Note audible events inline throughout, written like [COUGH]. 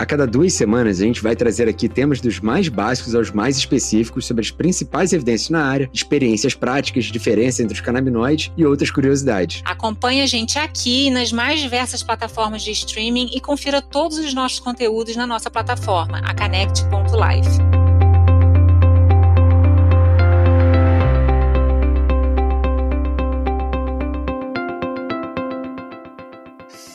A cada duas semanas, a gente vai trazer aqui temas dos mais básicos aos mais específicos sobre as principais evidências na área, experiências práticas, diferença entre os canabinoides e outras curiosidades. Acompanhe a gente aqui nas mais diversas plataformas de streaming e confira todos os nossos conteúdos na nossa plataforma, a Connect.life.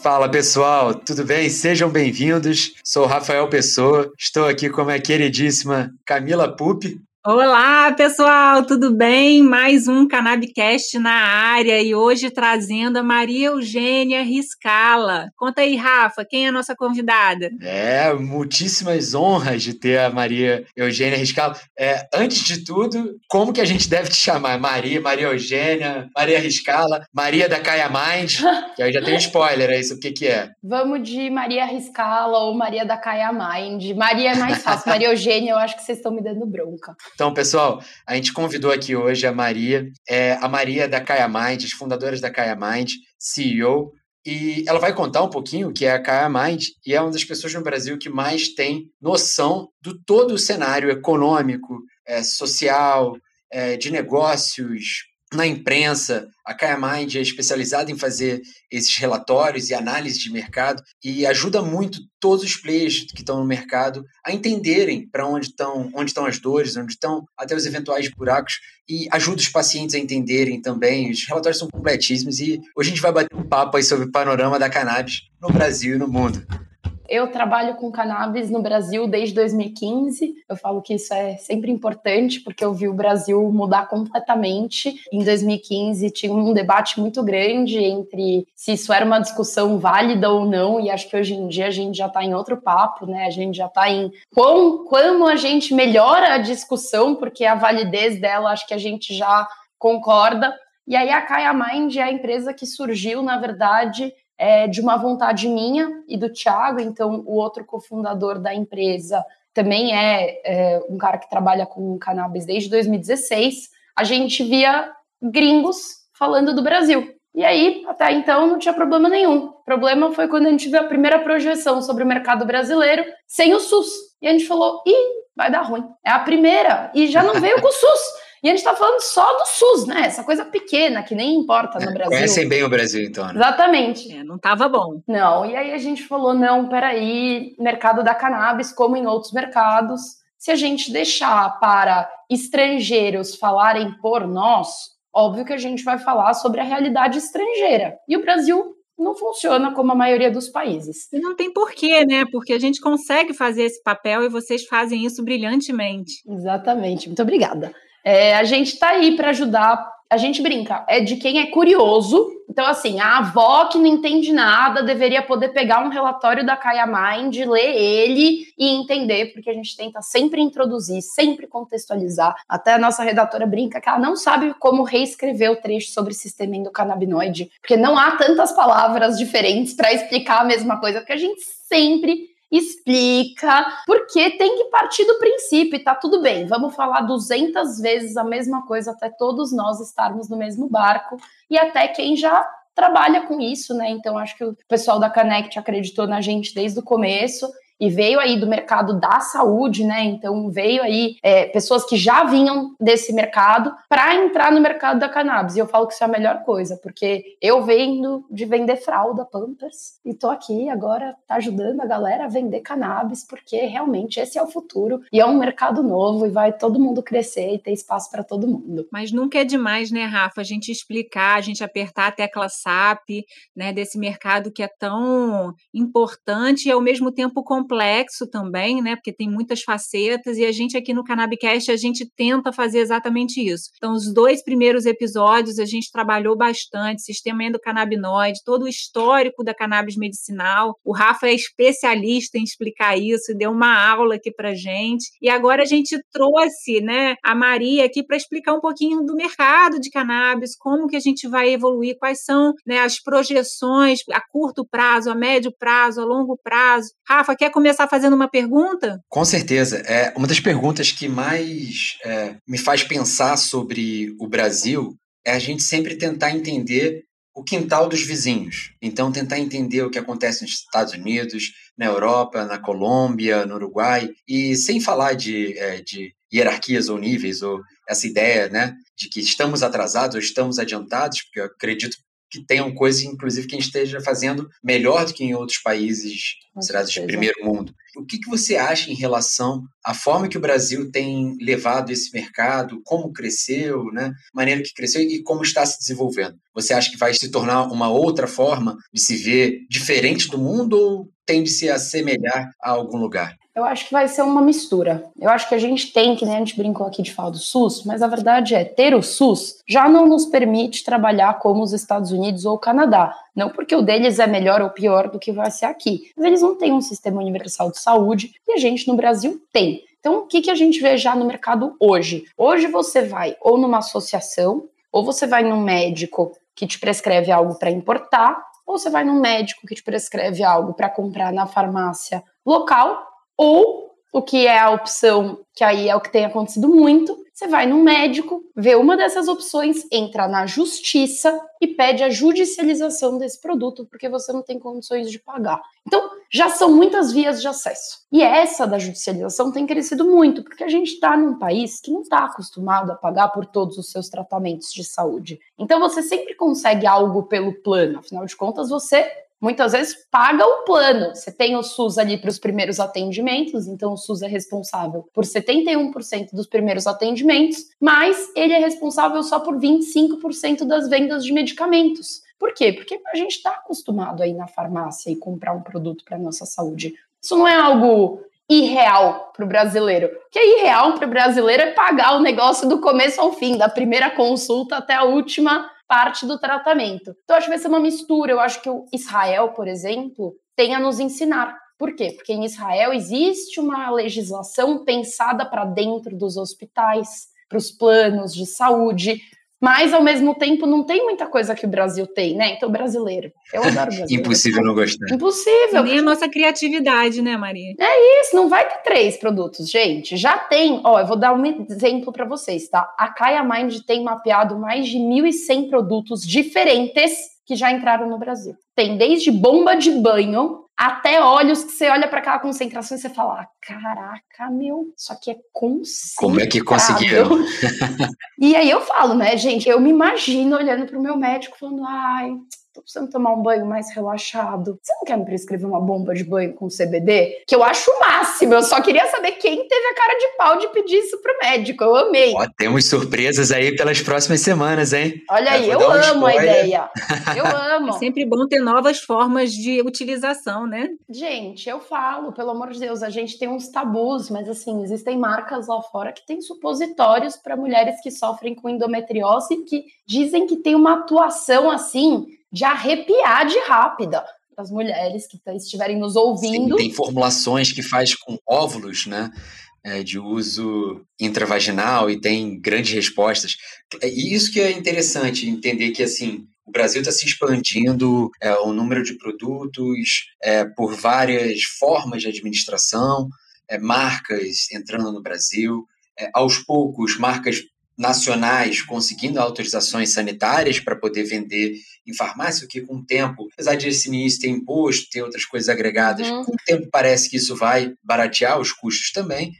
Fala pessoal, tudo bem? Sejam bem-vindos. Sou Rafael Pessoa, estou aqui com a minha queridíssima Camila Pupi. Olá, pessoal, tudo bem? Mais um Cannabicast na área e hoje trazendo a Maria Eugênia Riscala. Conta aí, Rafa, quem é a nossa convidada? É, muitíssimas honras de ter a Maria Eugênia Riscala. É, antes de tudo, como que a gente deve te chamar? Maria, Maria Eugênia, Maria Riscala, Maria da Caia Mind, que aí já tem um spoiler, é isso, o que que é? Vamos de Maria Riscala ou Maria da Caia Mind. Maria é mais fácil, Maria Eugênia eu acho que vocês estão me dando bronca. Então, pessoal, a gente convidou aqui hoje a Maria, é, a Maria da Kaya Mind, as fundadoras da Kaya Mind, CEO, e ela vai contar um pouquinho o que é a Kaya Mind e é uma das pessoas no Brasil que mais tem noção do todo o cenário econômico, é, social, é, de negócios, na imprensa, a Kaya Mind é especializada em fazer esses relatórios e análise de mercado e ajuda muito todos os players que estão no mercado a entenderem para onde estão, onde estão as dores, onde estão até os eventuais buracos e ajuda os pacientes a entenderem também. Os relatórios são completíssimos e hoje a gente vai bater um papo aí sobre o panorama da cannabis no Brasil e no mundo. Eu trabalho com cannabis no Brasil desde 2015. Eu falo que isso é sempre importante, porque eu vi o Brasil mudar completamente. Em 2015 tinha um debate muito grande entre se isso era uma discussão válida ou não, e acho que hoje em dia a gente já está em outro papo, né? A gente já está em quão, como a gente melhora a discussão, porque a validez dela acho que a gente já concorda. E aí a Kaya Mind é a empresa que surgiu, na verdade, é, de uma vontade minha e do Thiago, então o outro cofundador da empresa também é, é, um cara que trabalha com cannabis desde 2016. A gente via gringos falando do Brasil. E aí, até então, não tinha problema nenhum. O problema foi quando a gente viu a primeira projeção sobre o mercado brasileiro sem o SUS. E a gente falou: ih, vai dar ruim. É a primeira. E já não veio com o SUS. E a gente está falando só do SUS, né? Essa coisa pequena que nem importa no Brasil. Conhecem bem o Brasil, então. Né? Exatamente. É, não estava bom. Não, e aí a gente falou: não, peraí, mercado da cannabis, como em outros mercados, se a gente deixar para estrangeiros falarem por nós, óbvio que a gente vai falar sobre a realidade estrangeira. E o Brasil não funciona como a maioria dos países. E não tem porquê, né? Porque a gente consegue fazer esse papel e vocês fazem isso brilhantemente. Exatamente. Muito obrigada. É, a gente está aí para ajudar. A gente brinca, é de quem é curioso. Então, assim, a avó que não entende nada deveria poder pegar um relatório da Kaya Mind, ler ele e entender, porque a gente tenta sempre introduzir, sempre contextualizar. Até a nossa redatora brinca que ela não sabe como reescrever o trecho sobre sistema endocannabinoide, porque não há tantas palavras diferentes para explicar a mesma coisa, porque a gente sempre explica, porque tem que partir do princípio tá tudo bem. Vamos falar 200 vezes a mesma coisa até todos nós estarmos no mesmo barco e até quem já trabalha com isso, né? Então acho que o pessoal da Connect acreditou na gente desde o começo e veio aí do mercado da saúde, né? Então veio aí é, pessoas que já vinham desse mercado para entrar no mercado da cannabis. E eu falo que isso é a melhor coisa, porque eu venho de vender fralda, Pampers, e tô aqui agora tá ajudando a galera a vender cannabis, porque realmente esse é o futuro e é um mercado novo e vai todo mundo crescer e ter espaço para todo mundo. Mas nunca é demais, né, Rafa, a gente explicar, a gente apertar a tecla SAP, né, desse mercado que é tão importante e ao mesmo tempo complexo também, né? Porque tem muitas facetas e a gente aqui no Cannabicast a gente tenta fazer exatamente isso. Então, os dois primeiros episódios a gente trabalhou bastante sistema endocannabinoide, todo o histórico da cannabis medicinal. O Rafa é especialista em explicar isso e deu uma aula aqui pra gente. E agora a gente trouxe, né, a Maria aqui para explicar um pouquinho do mercado de cannabis, como que a gente vai evoluir, quais são, né, as projeções a curto prazo, a médio prazo, a longo prazo. Rafa, quer começar fazendo uma pergunta? Com certeza. É, uma das perguntas que mais é, me faz pensar sobre o Brasil é a gente sempre tentar entender o quintal dos vizinhos. Então, tentar entender o que acontece nos Estados Unidos, na Europa, na Colômbia, no Uruguai, e sem falar de, é, de hierarquias ou níveis, ou essa ideia né, de que estamos atrasados ou estamos adiantados, porque eu acredito que tenham coisas, inclusive, que a gente esteja fazendo melhor do que em outros países considerados de primeiro mundo. O que, que você acha em relação à forma que o Brasil tem levado esse mercado, como cresceu, né? maneira que cresceu e como está se desenvolvendo? Você acha que vai se tornar uma outra forma de se ver diferente do mundo ou tende -se a assemelhar a algum lugar? Eu acho que vai ser uma mistura. Eu acho que a gente tem, que nem a gente brincou aqui de falar do SUS, mas a verdade é, ter o SUS já não nos permite trabalhar como os Estados Unidos ou o Canadá. Não porque o deles é melhor ou pior do que vai ser aqui, mas eles não têm um sistema universal de saúde e a gente no Brasil tem. Então, o que, que a gente vê já no mercado hoje? Hoje você vai ou numa associação, ou você vai num médico que te prescreve algo para importar, ou você vai num médico que te prescreve algo para comprar na farmácia local ou o que é a opção, que aí é o que tem acontecido muito, você vai no médico, vê uma dessas opções, entra na justiça e pede a judicialização desse produto, porque você não tem condições de pagar. Então, já são muitas vias de acesso. E essa da judicialização tem crescido muito, porque a gente está num país que não está acostumado a pagar por todos os seus tratamentos de saúde. Então, você sempre consegue algo pelo plano, afinal de contas, você muitas vezes paga o plano. Você tem o SUS ali para os primeiros atendimentos, então o SUS é responsável por 71% dos primeiros atendimentos, mas ele é responsável só por 25% das vendas de medicamentos. Por quê? Porque a gente está acostumado a ir na farmácia e comprar um produto para nossa saúde. Isso não é algo irreal para o brasileiro. O que é irreal para o brasileiro é pagar o negócio do começo ao fim, da primeira consulta até a última parte do tratamento. Então, acho que vai ser uma mistura. Eu acho que o Israel, por exemplo, tem a nos ensinar. Por quê? Porque em Israel existe uma legislação pensada para dentro dos hospitais, para os planos de saúde, mas ao mesmo tempo não tem muita coisa que o Brasil tem, né? Então, brasileiro. Eu adoro [LAUGHS] brasileiro. Impossível não gostar. Impossível. Nem a nossa criatividade, né, Maria? É isso, não vai ter três produtos, gente. Já tem, ó, eu vou dar um exemplo para vocês, tá? A Kaya Mind tem mapeado mais de 1.100 produtos diferentes que já entraram no Brasil. Tem desde bomba de banho até olhos que você olha para aquela concentração e você fala: ah, caraca, meu, isso aqui é concentrado. Como é que conseguiram? [LAUGHS] e aí eu falo, né, gente, eu me imagino olhando para o meu médico falando: ai, tô precisando tomar um banho mais relaxado. Você não quer me prescrever uma bomba de banho com CBD? Que eu acho o máximo. Eu só queria saber quem teve a cara de pau de pedir isso pro médico. Eu amei. Ó, temos surpresas aí pelas próximas semanas, hein? Olha aí, eu, eu amo a ideia. [LAUGHS] Eu amo. É sempre bom ter novas formas de utilização, né? Gente, eu falo, pelo amor de Deus, a gente tem uns tabus, mas assim, existem marcas lá fora que têm supositórios para mulheres que sofrem com endometriose que dizem que tem uma atuação assim de arrepiar de rápida as mulheres que estiverem nos ouvindo. Sim, tem formulações que faz com óvulos, né? É, de uso intravaginal e tem grandes respostas. E isso que é interessante, entender que assim o Brasil está se expandindo é, o número de produtos é, por várias formas de administração, é, marcas entrando no Brasil, é, aos poucos marcas nacionais conseguindo autorizações sanitárias para poder vender em farmácia, o que com o tempo, apesar de esse início ter imposto, ter outras coisas agregadas, uhum. com o tempo parece que isso vai baratear os custos também.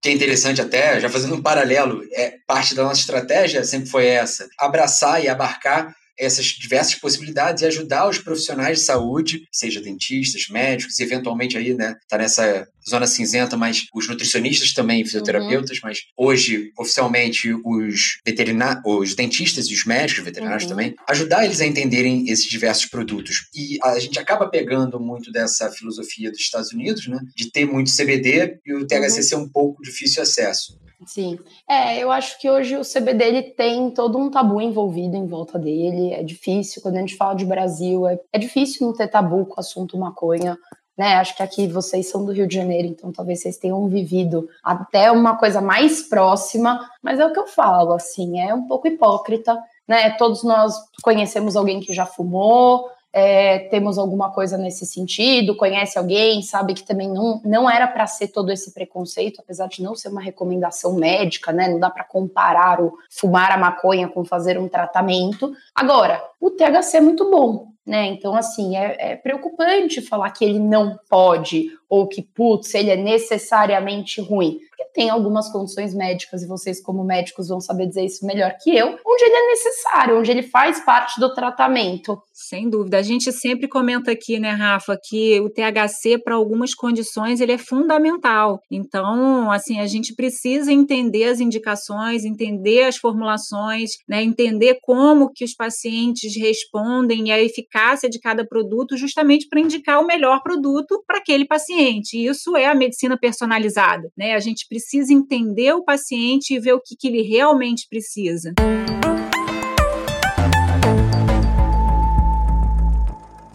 Que é interessante até, já fazendo um paralelo, é parte da nossa estratégia sempre foi essa, abraçar e abarcar essas diversas possibilidades e ajudar os profissionais de saúde, seja dentistas, médicos, eventualmente aí, né, tá nessa zona cinzenta, mas os nutricionistas também, fisioterapeutas, uhum. mas hoje, oficialmente, os veterinários, os dentistas e os médicos veterinários uhum. também, ajudar eles a entenderem esses diversos produtos. E a gente acaba pegando muito dessa filosofia dos Estados Unidos, né, de ter muito CBD e o THC uhum. ser um pouco difícil acesso. Sim. É, eu acho que hoje o CBD ele tem todo um tabu envolvido em volta dele. É difícil, quando a gente fala de Brasil, é, é difícil não ter tabu com o assunto maconha. Né, acho que aqui vocês são do Rio de Janeiro, então talvez vocês tenham vivido até uma coisa mais próxima, mas é o que eu falo, assim, é um pouco hipócrita, né? Todos nós conhecemos alguém que já fumou, é, temos alguma coisa nesse sentido, conhece alguém, sabe que também não, não era para ser todo esse preconceito, apesar de não ser uma recomendação médica, né? Não dá para comparar o fumar a maconha com fazer um tratamento. Agora, o THC é muito bom, né? Então, assim, é, é, preocupante falar que ele não pode ou que, putz, ele é necessariamente ruim. Porque tem algumas condições médicas, e vocês, como médicos, vão saber dizer isso melhor que eu, onde ele é necessário, onde ele faz parte do tratamento. Sem dúvida. A gente sempre comenta aqui, né, Rafa, que o THC, para algumas condições, ele é fundamental. Então, assim, a gente precisa entender as indicações, entender as formulações, né, entender como que os pacientes respondem e a eficácia de cada produto, justamente para indicar o melhor produto para aquele paciente. Isso é a medicina personalizada, né? A gente precisa entender o paciente e ver o que, que ele realmente precisa.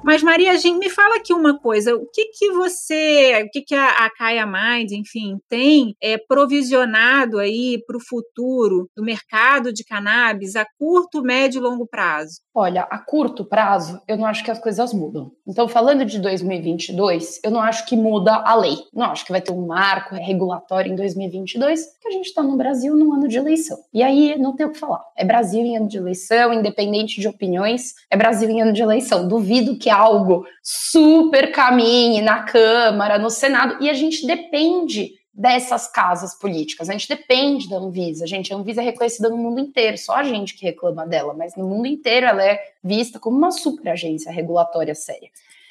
Mas, Maria, gente, me fala aqui uma coisa: o que, que você, o que, que a, a Kaya Mind, enfim, tem é, provisionado aí para o futuro do mercado de cannabis a curto, médio e longo prazo? Olha, a curto prazo, eu não acho que as coisas mudam. Então, falando de 2022, eu não acho que muda a lei. Não acho que vai ter um marco regulatório em 2022, porque a gente está no Brasil num ano de eleição. E aí não tem o que falar. É Brasil em ano de eleição, independente de opiniões, é Brasil em ano de eleição. Duvido que algo super caminhe na Câmara, no Senado, e a gente depende dessas casas políticas. A gente depende da Anvisa. A gente, a Anvisa é reconhecida no mundo inteiro, só a gente que reclama dela, mas no mundo inteiro ela é vista como uma super agência regulatória séria.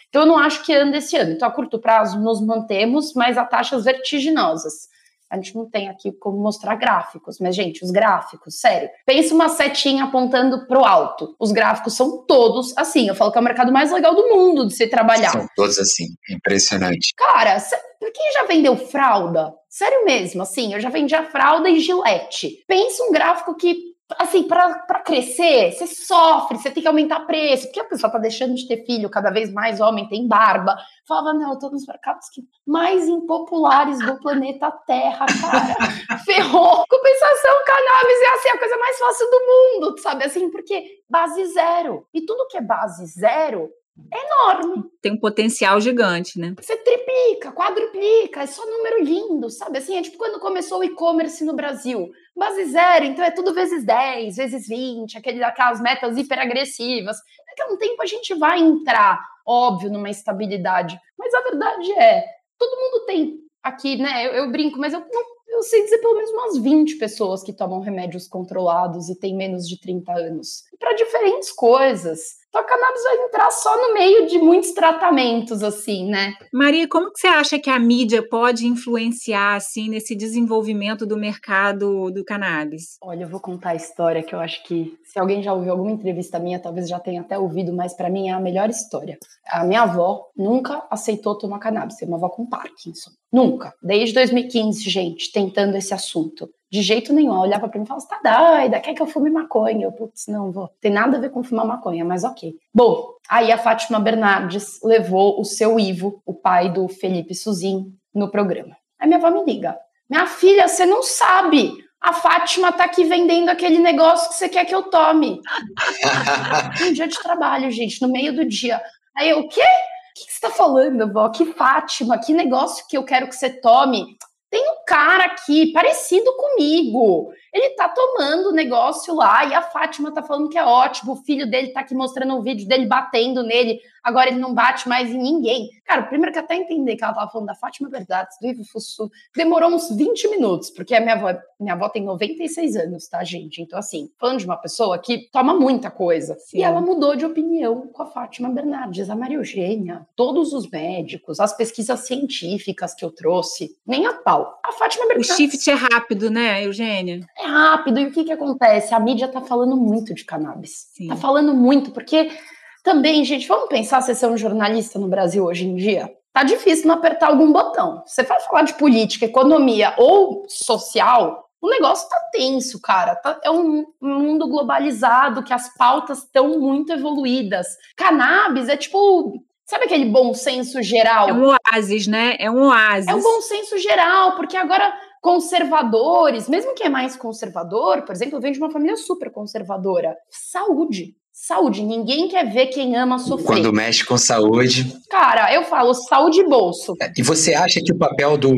Então eu não acho que anda esse ano. Então a curto prazo nos mantemos, mas a taxas vertiginosas. A gente não tem aqui como mostrar gráficos, mas, gente, os gráficos, sério. Pensa uma setinha apontando para o alto. Os gráficos são todos assim. Eu falo que é o mercado mais legal do mundo de se trabalhar. São todos assim. Impressionante. Cara, quem já vendeu fralda? Sério mesmo, assim, eu já vendia fralda e gilete. Pensa um gráfico que assim, para crescer, você sofre, você tem que aumentar preço, porque a pessoa tá deixando de ter filho, cada vez mais homem tem barba. Falava, não, eu tô nos mercados que mais impopulares do planeta Terra, cara. [LAUGHS] Ferrou. Compensação, cannabis é assim, a coisa mais fácil do mundo, sabe? Assim, porque base zero. E tudo que é base zero é enorme. Tem um potencial gigante, né? Você triplica, quadruplica, é só número lindo, sabe? Assim, é tipo quando começou o e-commerce no Brasil. Base zero, então é tudo vezes 10, vezes 20, aquele, aquelas metas hiperagressivas. Daqui a um tempo a gente vai entrar, óbvio, numa estabilidade. Mas a verdade é, todo mundo tem aqui, né? Eu, eu brinco, mas eu não eu sei dizer pelo menos umas 20 pessoas que tomam remédios controlados e têm menos de 30 anos. Para diferentes coisas. Então a cannabis vai entrar só no meio de muitos tratamentos, assim, né? Maria, como que você acha que a mídia pode influenciar, assim, nesse desenvolvimento do mercado do cannabis? Olha, eu vou contar a história que eu acho que, se alguém já ouviu alguma entrevista minha, talvez já tenha até ouvido, mas para mim é a melhor história. A minha avó nunca aceitou tomar cannabis, tem uma avó com Parkinson. Nunca. Desde 2015, gente, tentando esse assunto. De jeito nenhum. Ela olhava pra mim e falava: você tá doida? Quer que eu fume maconha? Eu, putz, não vou. Tem nada a ver com fumar maconha, mas ok. Bom, aí a Fátima Bernardes levou o seu Ivo, o pai do Felipe Suzin, no programa. Aí minha avó me liga: Minha filha, você não sabe. A Fátima tá aqui vendendo aquele negócio que você quer que eu tome. [LAUGHS] um dia de trabalho, gente, no meio do dia. Aí eu, o quê? O que você tá falando, vó? Que Fátima, que negócio que eu quero que você tome? Tem um cara aqui parecido comigo. Ele tá tomando o negócio lá e a Fátima tá falando que é ótimo. O filho dele tá aqui mostrando um vídeo dele batendo nele. Agora ele não bate mais em ninguém. Cara, primeiro que até entender que ela tava falando da Fátima Verdades, do Ivo Fussu, demorou uns 20 minutos, porque a minha avó, minha avó tem 96 anos, tá, gente? Então, assim, falando de uma pessoa que toma muita coisa. Sim. E ela mudou de opinião com a Fátima Bernardes, a Maria Eugênia, todos os médicos, as pesquisas científicas que eu trouxe, nem a pau. A Fátima Bernardes. O shift é rápido, né, Eugênia? É rápido. E o que que acontece? A mídia tá falando muito de cannabis. Sim. Tá falando muito, porque também, gente, vamos pensar se você é um jornalista no Brasil hoje em dia. Tá difícil não apertar algum botão. Você vai falar de política, economia ou social, o negócio tá tenso, cara. Tá, é um mundo globalizado que as pautas estão muito evoluídas. Cannabis é tipo. Sabe aquele bom senso geral? É um oásis, né? É um oásis. É um bom senso geral, porque agora conservadores, mesmo quem é mais conservador, por exemplo, eu venho de uma família super conservadora. Saúde. Saúde, ninguém quer ver quem ama sofrer. Quando mexe com saúde. Cara, eu falo saúde e bolso. É, e você acha que o papel dos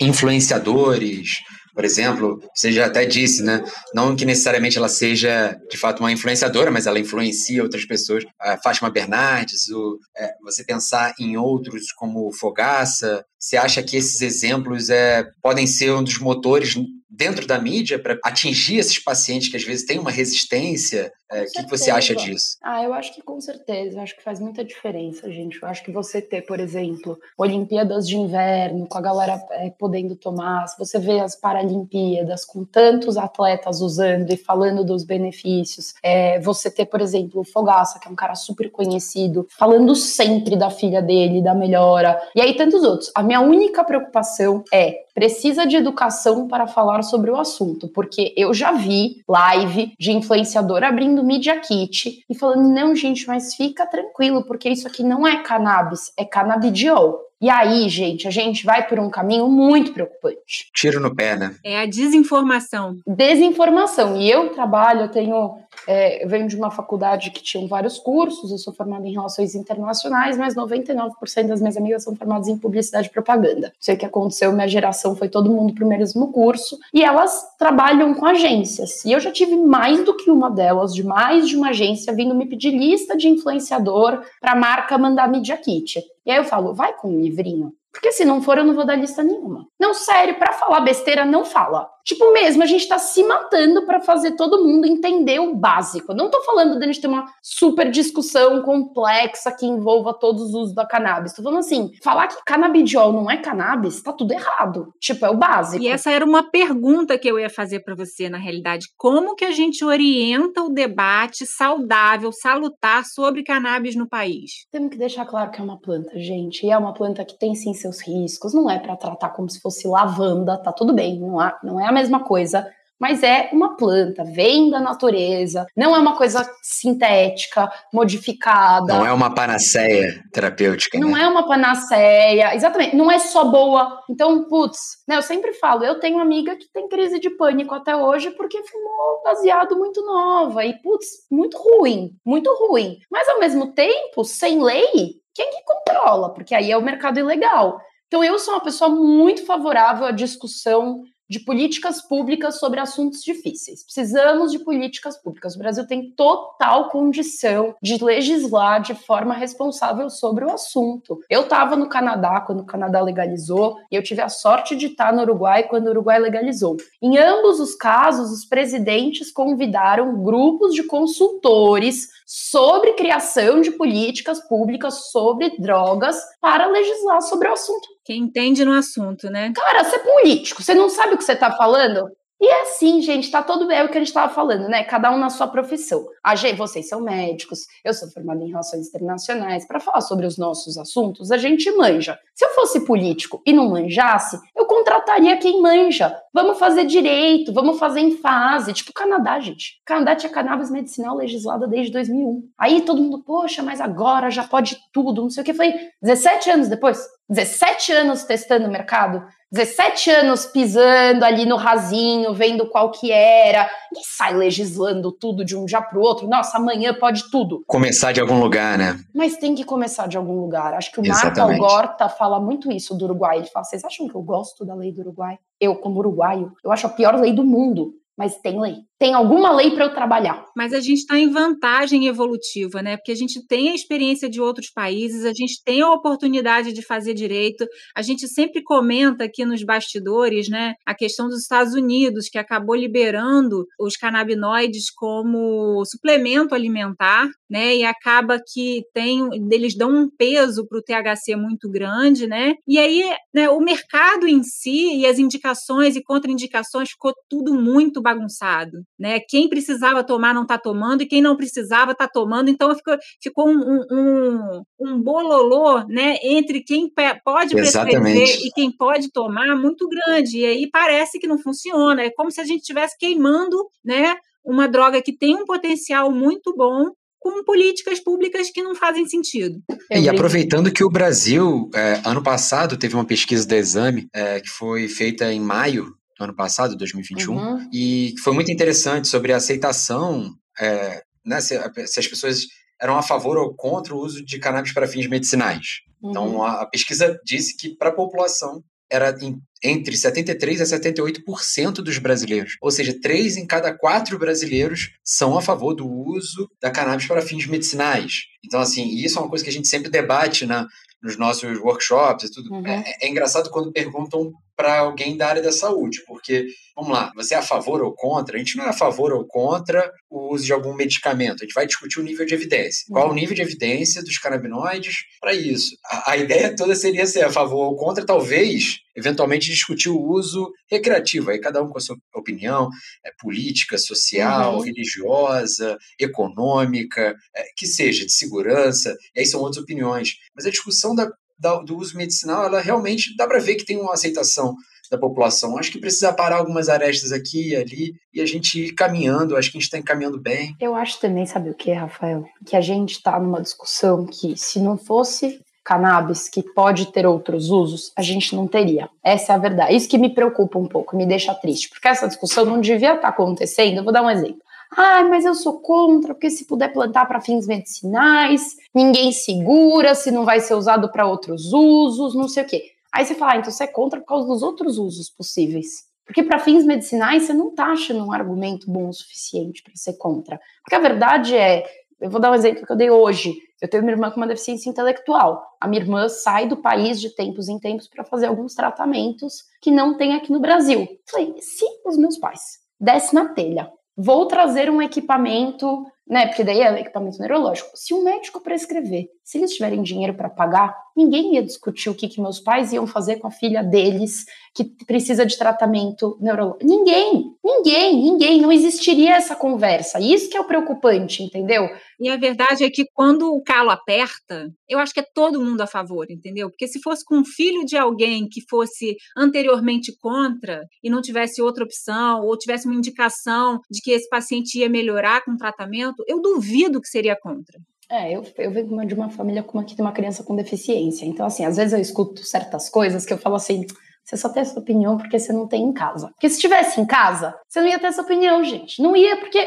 influenciadores, por exemplo, você já até disse, né? Não que necessariamente ela seja de fato uma influenciadora, mas ela influencia outras pessoas. A Fátima Bernardes, o, é, você pensar em outros como Fogaça, você acha que esses exemplos é, podem ser um dos motores dentro da mídia para atingir esses pacientes que às vezes têm uma resistência? É, o que, que, você acha disso? Ah, eu acho que com certeza, eu acho que faz muita diferença, gente. Eu acho que você ter, por exemplo, Olimpíadas de Inverno, com a galera é, podendo tomar, se você vê as Paralimpíadas com tantos atletas usando e falando dos benefícios, é, você ter, por exemplo, o Fogaça, que é um cara super conhecido, falando sempre da filha dele, da melhora, e aí tantos outros. A minha única preocupação é precisa de educação para falar sobre o assunto, porque eu já vi live de influenciador abrindo Media Kit e falando: não, gente, mas fica tranquilo, porque isso aqui não é cannabis, é canabidiol. E aí, gente, a gente vai por um caminho muito preocupante. Tiro no pé, né? É a desinformação. Desinformação. E eu trabalho, eu tenho. É, eu venho de uma faculdade que tinha vários cursos, eu sou formada em relações internacionais, mas 99% das minhas amigas são formadas em publicidade e propaganda. Sei o que aconteceu, minha geração foi todo mundo pro mesmo curso, e elas trabalham com agências. E eu já tive mais do que uma delas, de mais de uma agência, vindo me pedir lista de influenciador para a marca mandar Media Kit. E aí eu falo, vai com um livrinho. Porque se não for, eu não vou dar lista nenhuma. Não, sério, para falar besteira, não fala. Tipo mesmo, a gente tá se matando para fazer todo mundo entender o básico. Não tô falando de a gente ter uma super discussão complexa que envolva todos os usos da cannabis. Tô falando assim, falar que canabidiol não é cannabis, tá tudo errado. Tipo, é o básico. E essa era uma pergunta que eu ia fazer para você, na realidade. Como que a gente orienta o debate saudável, salutar sobre cannabis no país? Temos que deixar claro que é uma planta, gente. E é uma planta que tem sim seus riscos. Não é para tratar como se fosse lavanda, tá tudo bem. Não, há, não é a mesma coisa, mas é uma planta, vem da natureza, não é uma coisa sintética, modificada. Não é uma panaceia terapêutica. Não né? é uma panaceia, exatamente, não é só boa. Então, putz, né, eu sempre falo, eu tenho amiga que tem crise de pânico até hoje porque fumou baseado muito nova e, putz, muito ruim, muito ruim. Mas ao mesmo tempo, sem lei, quem que controla? Porque aí é o mercado ilegal. Então, eu sou uma pessoa muito favorável à discussão de políticas públicas sobre assuntos difíceis. Precisamos de políticas públicas. O Brasil tem total condição de legislar de forma responsável sobre o assunto. Eu estava no Canadá quando o Canadá legalizou e eu tive a sorte de estar no Uruguai quando o Uruguai legalizou. Em ambos os casos, os presidentes convidaram grupos de consultores sobre criação de políticas públicas sobre drogas para legislar sobre o assunto. Quem entende no assunto, né? Cara, você é político, você não sabe o que você está falando? E é assim, gente, tá todo é o que a gente estava falando, né? Cada um na sua profissão. A gente, vocês são médicos, eu sou formada em relações internacionais. Para falar sobre os nossos assuntos, a gente manja. Se eu fosse político e não manjasse, eu contrataria quem manja. Vamos fazer direito, vamos fazer em fase. Tipo Canadá, gente. Canadá tinha cannabis medicinal legislada desde 2001. Aí todo mundo, poxa, mas agora já pode tudo, não sei o que. Falei, 17 anos depois, 17 anos testando o mercado, 17 anos pisando ali no rasinho, vendo qual que era, e sai legislando tudo de um dia para o outro. Nossa, amanhã pode tudo. Começar de algum lugar, né? Mas tem que começar de algum lugar. Acho que o Marco Algorta fala muito isso do Uruguai. Ele fala: vocês acham que eu gosto da lei do Uruguai? Eu, como uruguaio, eu acho a pior lei do mundo mas tem lei. Tem alguma lei para eu trabalhar. Mas a gente está em vantagem evolutiva, né? Porque a gente tem a experiência de outros países, a gente tem a oportunidade de fazer direito. A gente sempre comenta aqui nos bastidores, né? A questão dos Estados Unidos, que acabou liberando os canabinoides como suplemento alimentar, né? E acaba que tem, eles dão um peso para o THC muito grande, né? E aí, né, o mercado em si e as indicações e contraindicações ficou tudo muito bagunçado, né? Quem precisava tomar não está tomando e quem não precisava está tomando, então ficou, ficou um, um, um, bololô, né? Entre quem pode prescrever e quem pode tomar muito grande, e aí parece que não funciona, é como se a gente estivesse queimando, né? Uma droga que tem um potencial muito bom com políticas públicas que não fazem sentido. E aproveitando que o Brasil, é, ano passado, teve uma pesquisa da Exame é, que foi feita em maio do ano passado, 2021, uhum. e foi muito interessante sobre a aceitação é, né, se, se, as pessoas eram a favor ou contra o uso de cannabis para fins medicinais. Então, uhum. Então, a, a, pesquisa disse que para a população era em, entre 73% a 78% dos brasileiros. Ou seja, três em cada quatro brasileiros são a favor do uso da cannabis para fins medicinais. Então, assim, isso é uma coisa que a gente sempre debate na, nos nossos workshops e tudo. Uhum. É, é, engraçado quando perguntam para alguém da área da saúde, porque, vamos lá, você é a favor ou contra? A gente não é a favor ou contra o uso de algum medicamento, a gente vai discutir o nível de evidência. Qual o nível de evidência dos canabinoides para isso? A, a, ideia toda seria ser a favor ou contra, talvez, eventualmente, discutir o uso recreativo, aí cada um com a sua opinião, é, política, social, uhum. religiosa, econômica, é, que seja, de segurança, e aí são outras opiniões. Mas a discussão da do uso medicinal, ela realmente dá para ver que tem uma aceitação da população. Acho que precisa parar algumas arestas aqui e ali e a gente ir caminhando. Acho que a gente está encaminhando bem. Eu acho também, sabe o que, Rafael? Que a gente está numa discussão que, se não fosse cannabis, que pode ter outros usos, a gente não teria. Essa é a verdade. Isso que me preocupa um pouco, me deixa triste, porque essa discussão não devia estar tá acontecendo. Eu vou dar um exemplo. Ah, mas eu sou contra, porque se puder plantar para fins medicinais, ninguém segura, se não vai ser usado para outros usos, não sei o quê. Aí você fala, ah, então você é contra por causa dos outros usos possíveis. Porque para fins medicinais você não está achando um argumento bom o suficiente para ser contra. Porque a verdade é, eu vou dar um exemplo que eu dei hoje. Eu tenho uma irmã com uma deficiência intelectual. A minha irmã sai do país de tempos em tempos para fazer alguns tratamentos que não tem aqui no Brasil. Falei, se os meus pais dessem na telha vou trazer um equipamento, né? Porque daí é equipamento neurológico. Se um médico prescrever, se eles tiverem dinheiro para pagar, ninguém ia discutir o que, que meus pais iam fazer com a filha deles que precisa de tratamento neurológico. Ninguém, ninguém, ninguém, não existiria essa conversa. Isso que é o preocupante, entendeu? E a verdade é que quando o calo aperta, eu acho que é todo mundo a favor, entendeu? Porque se fosse com um filho de alguém que fosse anteriormente contra e não tivesse outra opção, ou tivesse uma indicação de que esse paciente ia melhorar com o tratamento, eu duvido que seria contra. É, eu, eu venho de uma família como aqui de uma criança com deficiência. Então, assim, às vezes eu escuto certas coisas que eu falo assim, você só tem essa opinião porque você não tem em casa. Porque se tivesse em casa, você não ia ter essa opinião, gente. Não ia, porque,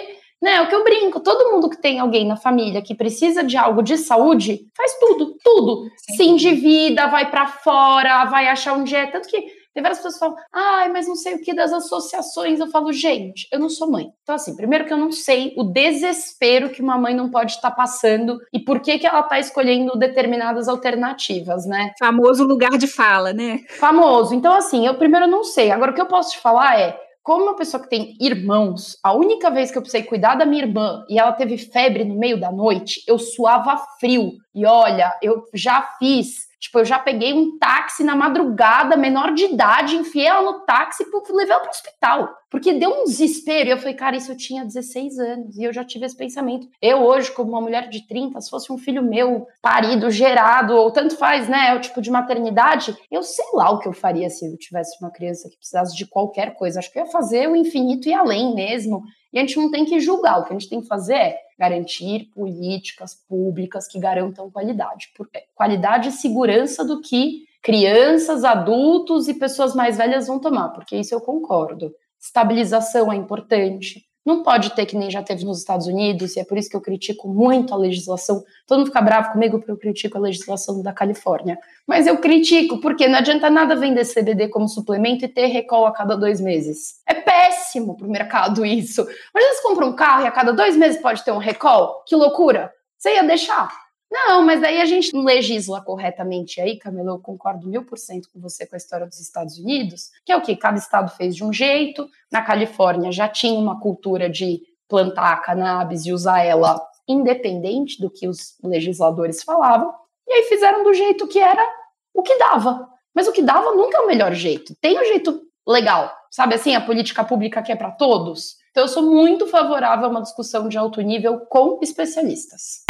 né, é o que eu brinco, todo mundo que tem alguém na família que precisa de algo de saúde, faz tudo, tudo. Sim. Se endivida, vai para fora, vai achar um dia. Tanto que tem várias pessoas que falam, ai, mas não sei o que das associações. Eu falo, gente, eu não sou mãe. Então, assim, primeiro que eu não sei o desespero que uma mãe não pode estar passando e por que, que ela está escolhendo determinadas alternativas, né? Famoso lugar de fala, né? Famoso. Então, assim, eu primeiro não sei. Agora, o que eu posso te falar é, como uma pessoa que tem irmãos, a única vez que eu precisei cuidar da minha irmã e ela teve febre no meio da noite, eu suava frio. E olha, eu já fiz Tipo, eu já peguei um táxi na madrugada, menor de idade, enfiei ela no táxi e levei ela pro hospital. Porque deu um desespero. E eu falei, cara, isso eu tinha 16 anos. E eu já tive esse pensamento. Eu, hoje, como uma mulher de 30, se fosse um filho meu, parido, gerado, ou tanto faz, né? É o tipo de maternidade, eu sei lá o que eu faria se eu tivesse uma criança que precisasse de qualquer coisa. Acho que eu ia fazer o infinito e além mesmo. E a gente não tem que julgar. O que a gente tem que fazer é garantir políticas públicas que garantam qualidade. É, qualidade e segurança do que crianças, adultos e pessoas mais velhas vão tomar, porque isso eu concordo. Estabilização é importante, não pode ter que nem já teve nos Estados Unidos, e é por isso que eu critico muito a legislação. Todo mundo fica bravo comigo porque eu critico a legislação da Califórnia. Mas eu critico porque não adianta nada vender CBD como suplemento e ter recall a cada dois meses. É péssimo para o mercado isso. Mas você compra um carro e a cada dois meses pode ter um recall? Que loucura! Você ia deixar? Não, mas daí a gente não legisla corretamente aí, Camila, eu concordo mil por cento com você com a história dos Estados Unidos, que é o que cada estado fez de um jeito. Na Califórnia já tinha uma cultura de plantar cannabis e usar ela independente do que os legisladores falavam, e aí fizeram do jeito que era o que dava. Mas o que dava nunca é o melhor jeito. Tem um jeito legal, sabe assim, a política pública que é para todos. Então eu sou muito favorável a uma discussão de alto nível com especialistas.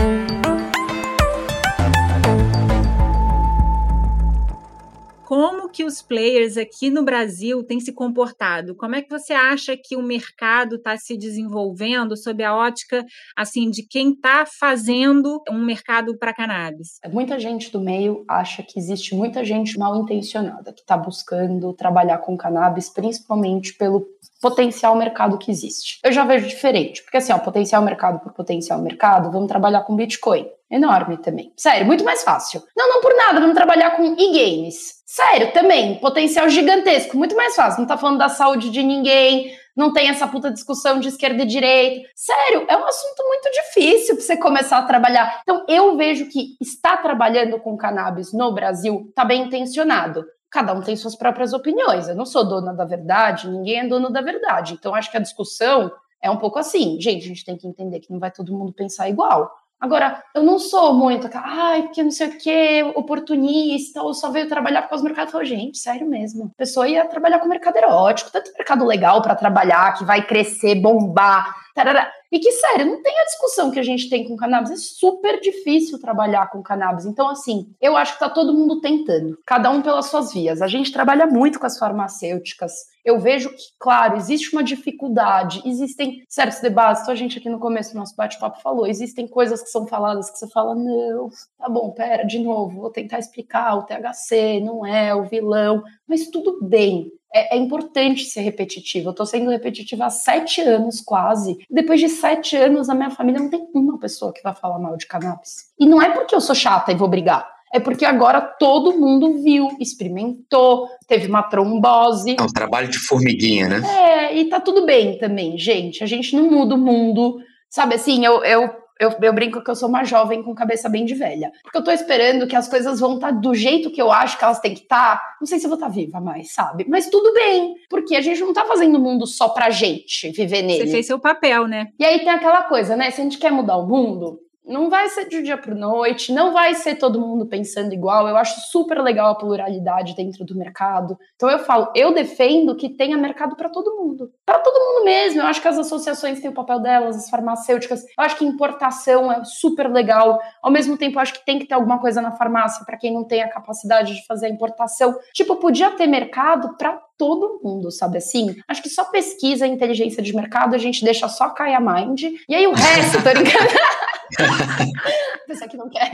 Como que os players aqui no Brasil têm se comportado? Como é que você acha que o mercado está se desenvolvendo sob a ótica assim de quem está fazendo um mercado para cannabis? Muita gente do meio acha que existe muita gente mal intencionada que está buscando trabalhar com cannabis, principalmente pelo potencial mercado que existe. Eu já vejo diferente, porque assim, ó, potencial mercado por potencial mercado, vamos trabalhar com Bitcoin. Enorme também. Sério, muito mais fácil. Não, não por nada, vamos trabalhar com e-games. Sério, também, potencial gigantesco, muito mais fácil. Não tá falando da saúde de ninguém, não tem essa puta discussão de esquerda e direita. Sério, é um assunto muito difícil para você começar a trabalhar. Então, eu vejo que estar trabalhando com cannabis no Brasil tá bem intencionado cada um tem suas próprias opiniões. Eu não sou dona da verdade, ninguém é dono da verdade. Então, acho que a discussão é um pouco assim. Gente, a gente tem que entender que não vai todo mundo pensar igual. Agora, eu não sou muito ai, porque não sei o que, oportunista, ou só veio trabalhar por causa do mercado. Gente, sério mesmo. A pessoa ia trabalhar com mercado erótico, tanto mercado legal para trabalhar, que vai crescer, bombar, tarará. E que, sério, não tem a discussão que a gente tem com cannabis. É super difícil trabalhar com cannabis. Então, assim, eu acho que tá todo mundo tentando, cada um pelas suas vias. A gente trabalha muito com as farmacêuticas. Eu vejo que, claro, existe uma dificuldade, existem certos debates. Então, a gente aqui no começo do nosso bate-papo falou: existem coisas que são faladas que você fala, não, tá bom, pera, de novo, vou tentar explicar. O THC não é o vilão, mas tudo bem é, é, importante ser repetitivo. Eu tô sendo repetitiva há sete anos quase. Depois de sete anos, a minha família não tem uma pessoa que vai falar mal de cannabis. E não é porque eu sou chata e vou brigar. É porque agora todo mundo viu, experimentou, teve uma trombose. É um trabalho de formiguinha, né? É, e tá tudo bem também, gente. A gente não muda o mundo. Sabe assim, eu, eu eu, eu, brinco que eu sou uma jovem com cabeça bem de velha. Porque eu tô esperando que as coisas vão estar tá do jeito que eu acho que elas têm que estar. Tá. Não sei se eu vou estar tá viva mais, sabe? Mas tudo bem. Porque a gente não tá fazendo o mundo só pra gente viver nele. Você fez seu papel, né? E aí tem aquela coisa, né? Se a gente quer mudar o mundo, não vai ser de um dia para noite, não vai ser todo mundo pensando igual. Eu acho super legal a pluralidade dentro do mercado. Então eu falo, eu defendo que tenha mercado para todo mundo. Para todo mundo mesmo. Eu acho que as associações têm o papel delas, as farmacêuticas. Eu acho que importação é super legal. Ao mesmo tempo, eu acho que tem que ter alguma coisa na farmácia para quem não tem a capacidade de fazer a importação. Tipo, podia ter mercado para todo mundo, sabe assim? Acho que só pesquisa inteligência de mercado a gente deixa só cair a mind. E aí o resto, tá ligado? [LAUGHS] [LAUGHS] Pessoa que não quer.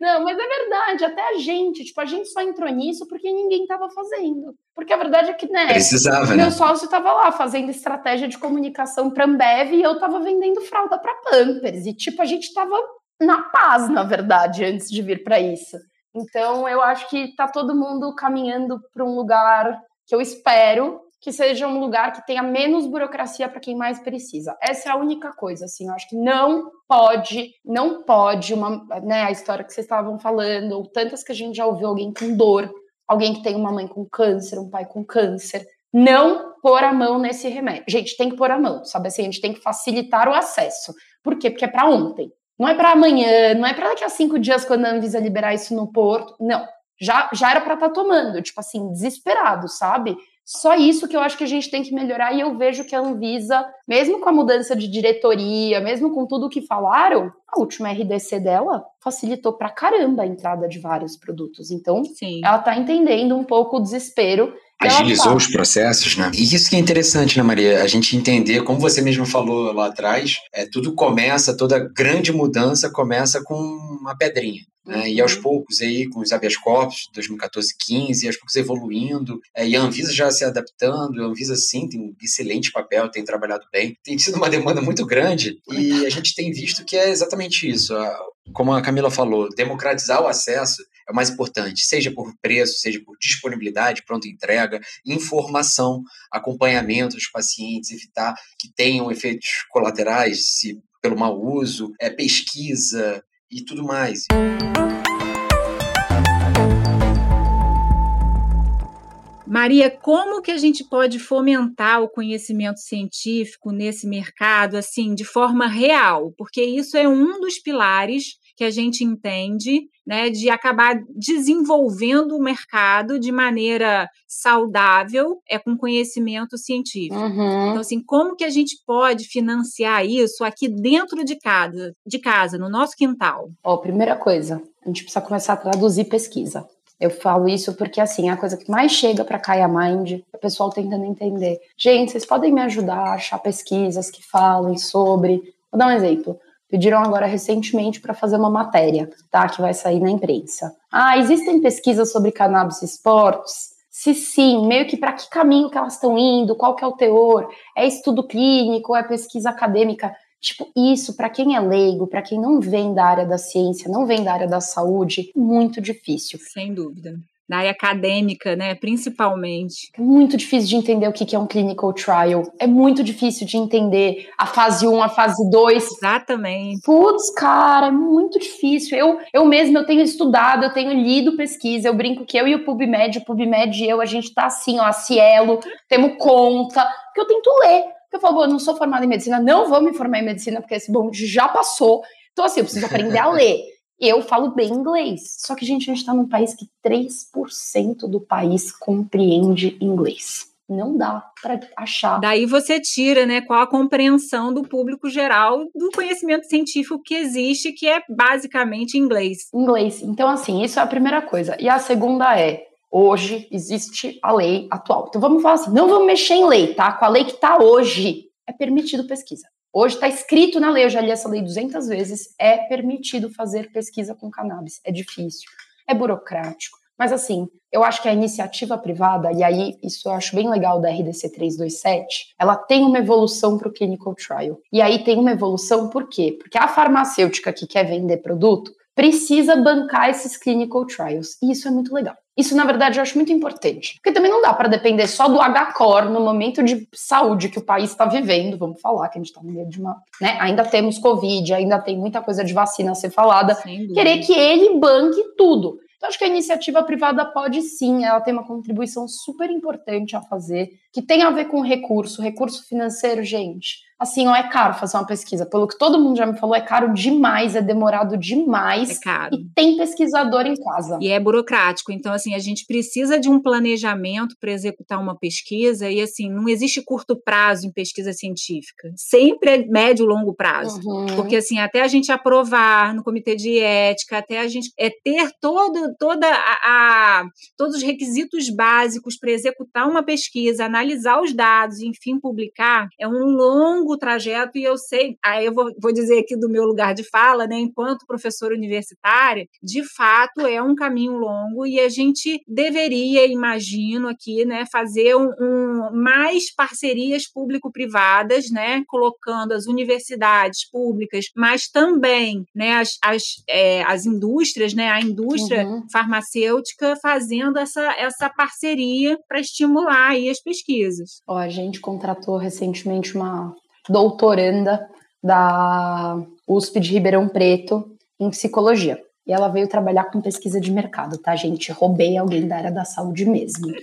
Não, mas é verdade, até a gente, tipo, a gente só entrou nisso porque ninguém estava fazendo. Porque a verdade é que, né? Precisava, meu né? sócio estava lá fazendo estratégia de comunicação para Ambev e eu estava vendendo fralda para Pampers. E, tipo, a gente estava na paz, na verdade, antes de vir para isso. Então, eu acho que tá todo mundo caminhando para um lugar que eu espero que seja um lugar que tenha menos burocracia para quem mais precisa. Essa é a única coisa, assim, eu acho que não pode, não pode uma, né, a história que vocês estavam falando, ou tantas que a gente já ouviu alguém com dor, alguém que tem uma mãe com câncer, um pai com câncer, não pôr a mão nesse remédio. Gente, tem que pôr a mão, sabe assim, a gente tem que facilitar o acesso. Por quê? Porque é para ontem. Não é para amanhã, não é para daqui a cinco dias quando a Anvisa liberar isso no porto. Não. Já, já era para estar tá tomando, tipo assim, desesperado, sabe? Só isso que eu acho que a gente tem que melhorar e eu vejo que a Anvisa, mesmo com a mudança de diretoria, mesmo com tudo o que falaram, a última RDC dela facilitou pra caramba a entrada de vários produtos. Então, Sim. ela tá entendendo um pouco o desespero Agilizou os processos, né? E isso que é interessante, né, Maria? A gente entender, como você mesmo falou lá atrás, é, tudo começa, toda grande mudança começa com uma pedrinha. Né? E aos uhum. poucos, aí, com os habeas corpus, 2014, 15, aos poucos evoluindo, é, e a Anvisa já se adaptando, a Anvisa sim tem um excelente papel, tem trabalhado bem, tem sido uma demanda muito grande, e a gente tem visto que é exatamente isso. Como a Camila falou, democratizar o acesso é o mais importante, seja por preço, seja por disponibilidade, pronta entrega, informação, acompanhamento dos pacientes, evitar que tenham efeitos colaterais se pelo mau uso, é, pesquisa e tudo mais. Maria, como que a gente pode fomentar o conhecimento científico nesse mercado, assim, de forma real? Porque isso é um dos pilares que a gente entende, né, de acabar desenvolvendo o mercado de maneira saudável, é com conhecimento científico. Uhum. Então, assim, como que a gente pode financiar isso aqui dentro de casa, de casa, no nosso quintal? Ó, primeira coisa, a gente precisa começar a traduzir pesquisa. Eu falo isso porque, assim, a coisa que mais chega para Caia Mind é o pessoal tentando entender. Gente, vocês podem me ajudar a achar pesquisas que falem sobre. Vou dar um exemplo. Pediram agora recentemente para fazer uma matéria, tá? Que vai sair na imprensa. Ah, existem pesquisas sobre cannabis esportes? Se sim, meio que para que caminho que elas estão indo, qual que é o teor? É estudo clínico, é pesquisa acadêmica? Tipo, isso, para quem é leigo, para quem não vem da área da ciência, não vem da área da saúde, muito difícil. Sem dúvida. Na área acadêmica, né, principalmente. É muito difícil de entender o que é um clinical trial. É muito difícil de entender a fase 1, a fase 2. Exatamente. Putz, cara, é muito difícil. Eu, eu mesmo, eu tenho estudado, eu tenho lido pesquisa, eu brinco que eu e o PubMed, o PubMed e eu, a gente tá assim, ó, a Cielo, temos conta, que eu tento ler eu falo, eu não sou formada em medicina, não vou me formar em medicina, porque esse bonde já passou. Então, assim, eu preciso aprender a [LAUGHS] ler. Eu falo bem inglês. Só que, gente, a gente está num país que 3% do país compreende inglês. Não dá para achar. Daí você tira, né, qual a compreensão do público geral do conhecimento científico que existe, que é basicamente inglês. Inglês. Então, assim, isso é a primeira coisa. E a segunda é, Hoje existe a lei atual. Então vamos falar assim, não vamos mexer em lei, tá? Com a lei que está hoje, é permitido pesquisa. Hoje está escrito na lei, eu já li essa lei 200 vezes, é permitido fazer pesquisa com cannabis. É difícil, é burocrático. Mas assim, eu acho que a iniciativa privada, e aí isso eu acho bem legal da RDC 327, ela tem uma evolução para o clinical trial. E aí tem uma evolução por quê? Porque a farmacêutica que quer vender produto precisa bancar esses clinical trials. E isso é muito legal. Isso, na verdade, eu acho muito importante. Porque também não dá para depender só do HCOR no momento de saúde que o país está vivendo. Vamos falar que a gente está no meio de uma. Né? Ainda temos Covid, ainda tem muita coisa de vacina a ser falada. Querer que ele banque tudo. Então, acho que a iniciativa privada pode sim, ela tem uma contribuição super importante a fazer, que tem a ver com recurso, recurso financeiro, gente assim, ó, é caro fazer uma pesquisa. Pelo que todo mundo já me falou, é caro demais, é demorado demais. É caro. E tem pesquisador em casa. E é burocrático. Então, assim, a gente precisa de um planejamento para executar uma pesquisa e, assim, não existe curto prazo em pesquisa científica. Sempre é médio e longo prazo. Uhum. Porque, assim, até a gente aprovar no comitê de ética, até a gente é ter todo, toda a, a todos os requisitos básicos para executar uma pesquisa, analisar os dados, enfim, publicar, é um longo longo trajeto e eu sei, aí eu vou, vou dizer aqui do meu lugar de fala, né, enquanto professora universitária, de fato é um caminho longo e a gente deveria, imagino aqui, né, fazer um, um mais parcerias público-privadas, né, colocando as universidades públicas, mas também, né, as, as, é, as indústrias, né, a indústria uhum. farmacêutica fazendo essa, essa parceria para estimular aí as pesquisas. Ó, a gente contratou recentemente uma doutoranda da USP de Ribeirão Preto em psicologia. E ela veio trabalhar com pesquisa de mercado, tá, gente? Roubei alguém da área da saúde mesmo.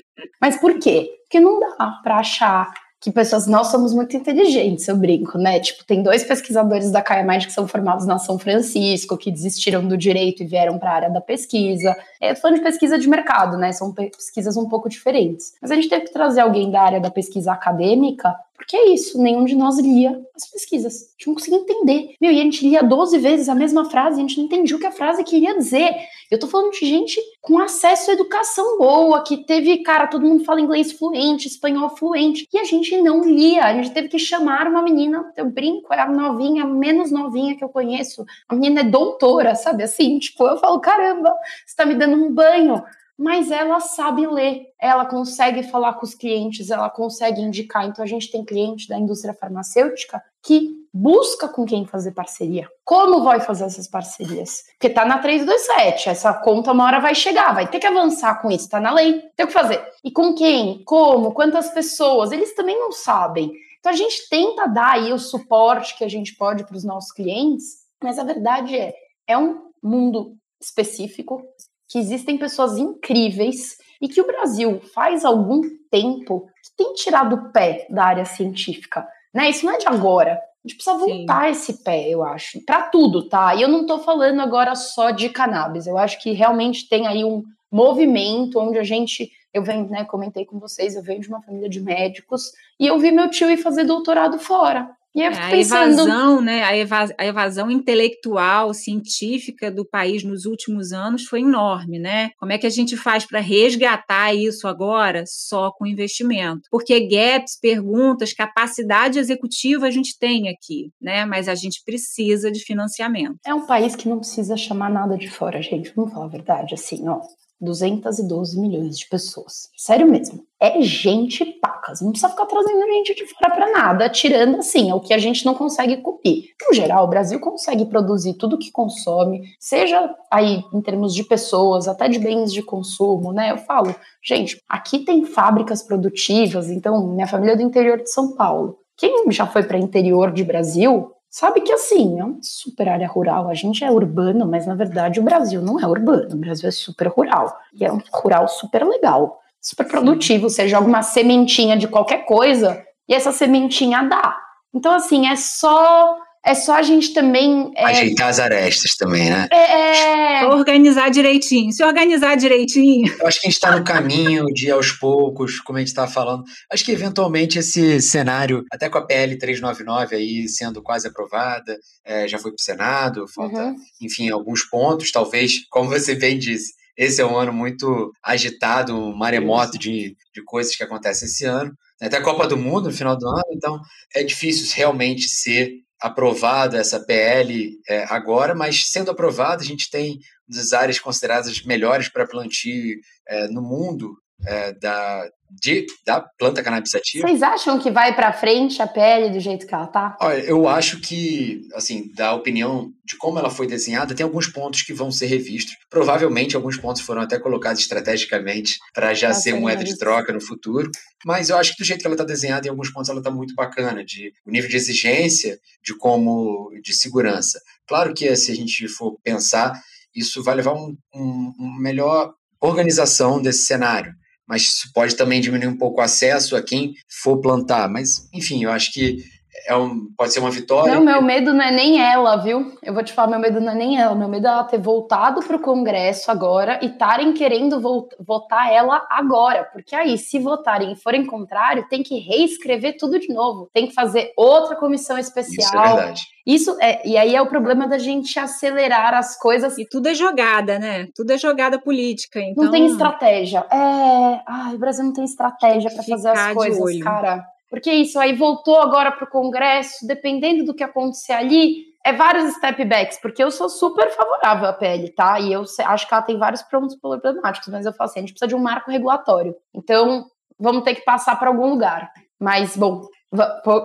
Mas por quê? Porque não dá para achar que pessoas, nós somos muito inteligentes, eu brinco, né? Tipo, tem dois pesquisadores da Mind que são formados na São Francisco, que desistiram do direito e vieram para a área da pesquisa. É, falando de pesquisa de mercado, né? São pesquisas um pouco diferentes. Mas a gente teve que trazer alguém da área da pesquisa acadêmica porque é isso, nenhum de nós lia as pesquisas. A gente não conseguia entender. Meu, e a gente lia 12 vezes a mesma frase, a gente não entendia o que a frase queria dizer. Eu tô falando de gente com acesso à educação boa, que teve, cara, todo mundo fala inglês fluente, espanhol fluente, e a gente não lia. A gente teve que chamar uma menina, eu brinco, é a novinha, a menos novinha que eu conheço. A menina é doutora, sabe assim? Tipo, eu falo, caramba, você tá me dando um banho mas ela sabe ler, ela consegue falar com os clientes, ela consegue indicar. Então a gente tem cliente da indústria farmacêutica que busca com quem fazer parceria. Como vai fazer essas parcerias? Porque tá na 327, essa conta uma hora vai chegar, vai ter que avançar com isso, tá na lei, tem o que fazer. E com quem? Como? Quantas pessoas? Eles também não sabem. Então a gente tenta dar aí o suporte que a gente pode para os nossos clientes, mas a verdade é, é um mundo específico, que existem pessoas incríveis e que o Brasil faz algum tempo que tem tirado o pé da área científica, né? Isso não é de agora. A gente precisa voltar Sim. esse pé, eu acho, para tudo, tá? E eu não tô falando agora só de cannabis. Eu acho que realmente tem aí um movimento onde a gente, eu venho, né, comentei com vocês, eu venho de uma família de médicos e eu vi meu tio ir fazer doutorado fora. E é, a evasão, né, a, eva a evasão intelectual, científica do país nos últimos anos foi enorme, né? Como é que a gente faz para resgatar isso agora? Só com investimento. Porque gaps, perguntas, capacidade executiva a gente tem aqui, né? Mas a gente precisa de financiamento. É um país que não precisa chamar nada de fora, gente. Vamos falar a verdade, assim, ó. 212 milhões de pessoas. Sério mesmo. É gente pacas. Não precisa ficar trazendo gente de fora para nada, tirando assim, é o que a gente não consegue cupir. No geral, o Brasil consegue produzir tudo que consome, seja aí em termos de pessoas, até de bens de consumo, né? Eu falo, gente, aqui tem fábricas produtivas, então minha família é do interior de São Paulo. Quem já foi para interior de Brasil sabe que assim, é uma super área rural. A gente é urbano, mas na verdade o Brasil não é urbano, o Brasil é super rural. E é um rural super legal, super produtivo. Você joga uma sementinha de qualquer coisa e essa sementinha dá. Então, assim, é só é só a gente também. É, Ajeitar as arestas também, né? É, é... Organizar direitinho. Se organizar direitinho. Eu acho que a gente está no caminho de, aos poucos, como a gente estava falando. Acho que eventualmente esse cenário, até com a PL 399 aí sendo quase aprovada, é, já foi para o Senado, falta, uhum. enfim, alguns pontos, talvez, como você bem disse. Esse é um ano muito agitado, um maremoto de, de coisas que acontecem esse ano. Até a Copa do Mundo no final do ano, então é difícil realmente ser aprovada essa PL é, agora, mas sendo aprovada, a gente tem das áreas consideradas melhores para plantio é, no mundo é, da, de, da planta cannabis sativa. Vocês acham que vai para frente a pele do jeito que ela tá? Olha, eu acho que, assim, da opinião de como ela foi desenhada, tem alguns pontos que vão ser revistos. Provavelmente alguns pontos foram até colocados estrategicamente para já ser moeda de troca no futuro. Mas eu acho que do jeito que ela está desenhada, em alguns pontos ela está muito bacana, de o nível de exigência, de como, de segurança. Claro que se a gente for pensar, isso vai levar um, um, uma melhor organização desse cenário mas isso pode também diminuir um pouco o acesso a quem for plantar. Mas, enfim, eu acho que é um, pode ser uma vitória. Não, meu medo não é nem ela, viu? Eu vou te falar, meu medo não é nem ela. Meu medo é ela ter voltado para o Congresso agora e estarem querendo votar ela agora. Porque aí, se votarem e forem contrário, tem que reescrever tudo de novo. Tem que fazer outra comissão especial. Isso é verdade. Isso é, e aí é o problema da gente acelerar as coisas. E tudo é jogada, né? Tudo é jogada política. Então... Não tem estratégia. É. Ai, o Brasil não tem estratégia para fazer as coisas, cara. Porque isso aí voltou agora para o Congresso, dependendo do que acontecer ali, é vários step backs, porque eu sou super favorável à PL, tá? E eu acho que ela tem vários pontos problemáticos, mas eu falo assim, a gente precisa de um marco regulatório. Então, vamos ter que passar para algum lugar. Mas, bom,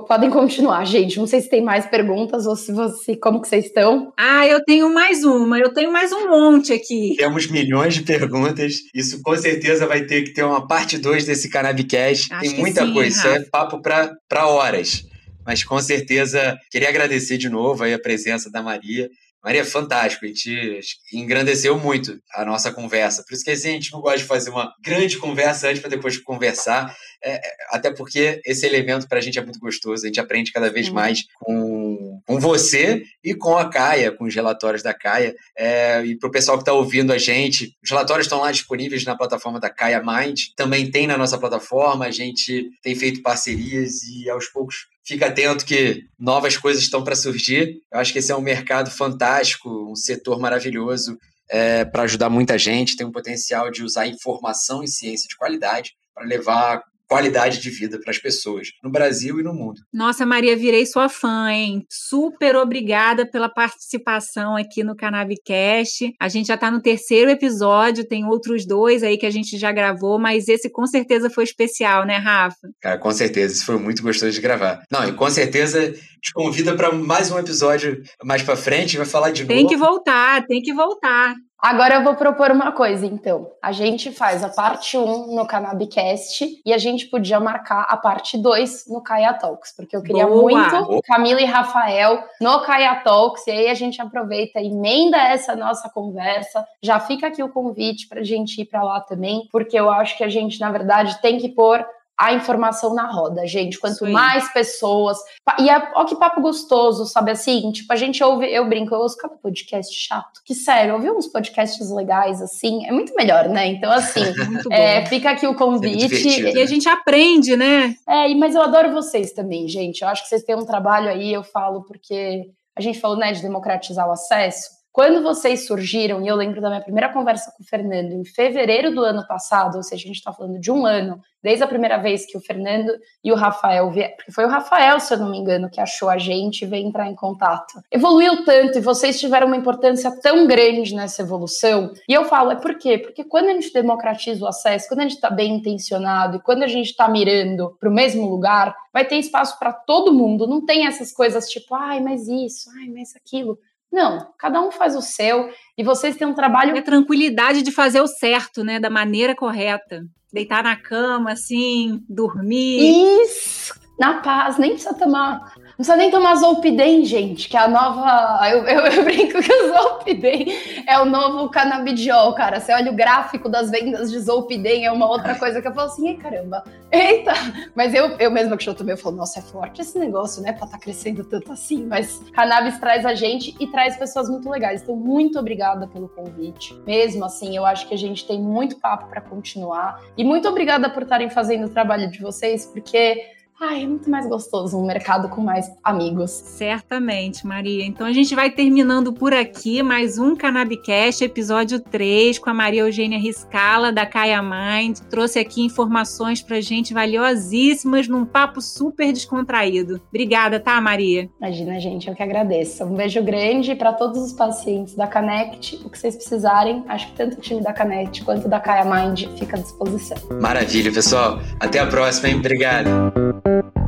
Podem continuar, gente. Não sei se tem mais perguntas ou se você. Como que vocês estão? Ah, eu tenho mais uma. Eu tenho mais um monte aqui. Temos milhões de perguntas. Isso com certeza vai ter que ter uma parte 2 desse Canabicast. Acho tem muita sim, coisa. Isso é papo para horas. Mas com certeza queria agradecer de novo aí a presença da Maria. Maria, fantástico, a gente engrandeceu muito a nossa conversa. Por isso que assim, a gente não gosta de fazer uma grande conversa antes para depois conversar, é, é, até porque esse elemento para a gente é muito gostoso, a gente aprende cada vez mais com, com você e com a Caia, com os relatórios da Caia. É, e para o pessoal que está ouvindo a gente, os relatórios estão lá disponíveis na plataforma da Caia Mind, também tem na nossa plataforma, a gente tem feito parcerias e aos poucos fica atento que novas coisas estão para surgir. Eu acho que esse é um mercado fantástico, um setor maravilhoso é, para ajudar muita gente. Tem um potencial de usar informação e ciência de qualidade para levar qualidade de vida para as pessoas, no Brasil e no mundo. Nossa, Maria, virei sua fã, hein? Super obrigada pela participação aqui no Canabicast. A gente já está no terceiro episódio, tem outros dois aí que a gente já gravou, mas esse com certeza foi especial, né, Rafa? Cara, com certeza, isso foi muito gostoso de gravar. Não, e com certeza te convida para mais um episódio mais para frente, vai falar de tem novo. Tem que voltar, tem que voltar. Agora eu vou propor uma coisa, então. A gente faz a parte 1 no Canabicast e a gente podia marcar a parte 2 no Kaia Talks, porque eu queria Boa. muito Camila e Rafael no Kaia Talks, e aí a gente aproveita e emenda essa nossa conversa. Já fica aqui o convite pra gente ir para lá também, porque eu acho que a gente, na verdade, tem que pôr a informação na roda, gente. Quanto mais pessoas. E é, ó, que papo gostoso, sabe assim? Tipo, a gente ouve, eu brinco, eu ouço cada podcast chato. Que sério, ouvir uns podcasts legais, assim, é muito melhor, né? Então, assim, [LAUGHS] é, fica aqui o convite. É e a gente aprende, né? É, mas eu adoro vocês também, gente. Eu acho que vocês têm um trabalho aí, eu falo, porque a gente falou, né, de democratizar o acesso. Quando vocês surgiram, e eu lembro da minha primeira conversa com o Fernando em fevereiro do ano passado, ou seja, a gente está falando de um ano, desde a primeira vez que o Fernando e o Rafael vieram, porque foi o Rafael, se eu não me engano, que achou a gente e veio entrar em contato. Evoluiu tanto e vocês tiveram uma importância tão grande nessa evolução. E eu falo, é por quê? Porque quando a gente democratiza o acesso, quando a gente está bem intencionado e quando a gente está mirando para o mesmo lugar, vai ter espaço para todo mundo. Não tem essas coisas tipo, ai, mas isso, ai, mas aquilo. Não, cada um faz o seu e vocês têm um trabalho. É tranquilidade de fazer o certo, né? Da maneira correta. Deitar na cama, assim, dormir. Isso! Na paz, nem precisa tomar precisa nem tomar Zolpidem, gente, que é a nova. Eu, eu, eu [LAUGHS] brinco que o Zolpidem é o novo canabidiol, cara. Você olha o gráfico das vendas de Zolpidem, é uma outra coisa que eu falo assim, ei, caramba, eita! Mas eu, eu mesma que já tomei, eu falo, nossa, é forte esse negócio, né, pra tá crescendo tanto assim. Mas cannabis traz a gente e traz pessoas muito legais. Então, muito obrigada pelo convite. Mesmo assim, eu acho que a gente tem muito papo para continuar. E muito obrigada por estarem fazendo o trabalho de vocês, porque Ai, é muito mais gostoso um mercado com mais amigos. Certamente, Maria. Então a gente vai terminando por aqui mais um Cannabicast, episódio 3, com a Maria Eugênia Riscala, da Kaya Mind. Trouxe aqui informações pra gente valiosíssimas num papo super descontraído. Obrigada, tá, Maria? Imagina, gente, eu que agradeço. Um beijo grande para todos os pacientes da Connect. O que vocês precisarem, acho que tanto o time da Connect quanto da Kaya Mind fica à disposição. Maravilha, pessoal. Até a próxima, hein? Obrigado. thank you